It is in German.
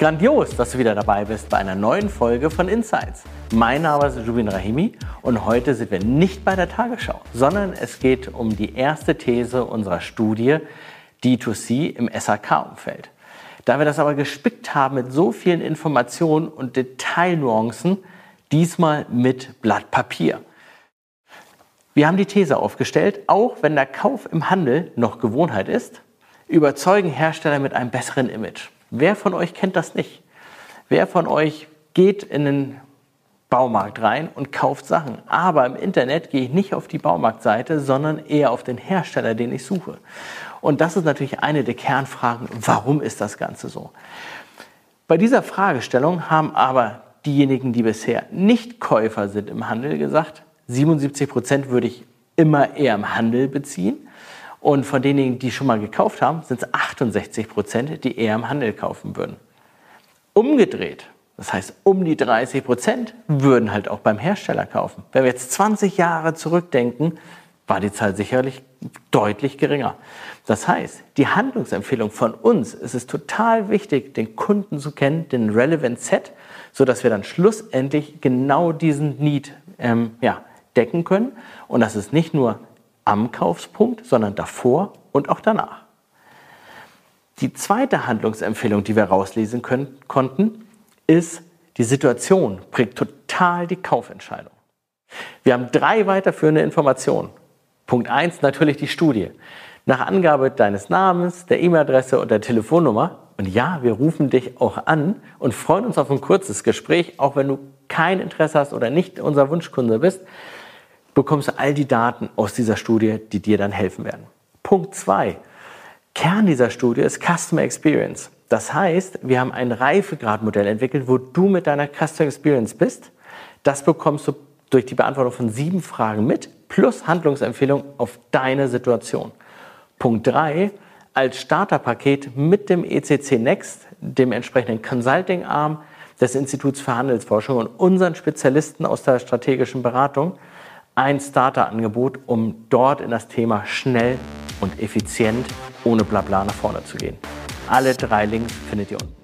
Grandios, dass du wieder dabei bist bei einer neuen Folge von Insights. Mein Name ist Jubin Rahimi und heute sind wir nicht bei der Tagesschau, sondern es geht um die erste These unserer Studie D2C im SAK-Umfeld. Da wir das aber gespickt haben mit so vielen Informationen und Detailnuancen, diesmal mit Blatt Papier. Wir haben die These aufgestellt, auch wenn der Kauf im Handel noch Gewohnheit ist, überzeugen Hersteller mit einem besseren Image. Wer von euch kennt das nicht? Wer von euch geht in den Baumarkt rein und kauft Sachen? Aber im Internet gehe ich nicht auf die Baumarktseite, sondern eher auf den Hersteller, den ich suche. Und das ist natürlich eine der Kernfragen, warum ist das Ganze so? Bei dieser Fragestellung haben aber diejenigen, die bisher nicht Käufer sind im Handel, gesagt, 77 Prozent würde ich immer eher im Handel beziehen. Und von denjenigen, die schon mal gekauft haben, sind es 68 Prozent, die eher im Handel kaufen würden. Umgedreht, das heißt, um die 30 Prozent würden halt auch beim Hersteller kaufen. Wenn wir jetzt 20 Jahre zurückdenken, war die Zahl sicherlich deutlich geringer. Das heißt, die Handlungsempfehlung von uns ist es total wichtig, den Kunden zu kennen, den Relevant Set, so dass wir dann schlussendlich genau diesen Need ähm, ja, decken können. Und das ist nicht nur am Kaufspunkt, sondern davor und auch danach. Die zweite Handlungsempfehlung, die wir rauslesen können, konnten, ist, die Situation prägt total die Kaufentscheidung. Wir haben drei weiterführende Informationen. Punkt 1 natürlich die Studie. Nach Angabe deines Namens, der E-Mail-Adresse und der Telefonnummer. Und ja, wir rufen dich auch an und freuen uns auf ein kurzes Gespräch, auch wenn du kein Interesse hast oder nicht unser Wunschkunde bist bekommst du all die Daten aus dieser Studie, die dir dann helfen werden. Punkt 2. Kern dieser Studie ist Customer Experience. Das heißt, wir haben ein Reifegradmodell entwickelt, wo du mit deiner Customer Experience bist. Das bekommst du durch die Beantwortung von sieben Fragen mit, plus Handlungsempfehlung auf deine Situation. Punkt 3. Als Starterpaket mit dem ECC Next, dem entsprechenden Consulting-Arm des Instituts für Handelsforschung und unseren Spezialisten aus der strategischen Beratung, ein Starter-Angebot, um dort in das Thema schnell und effizient ohne Blabla nach vorne zu gehen. Alle drei Links findet ihr unten.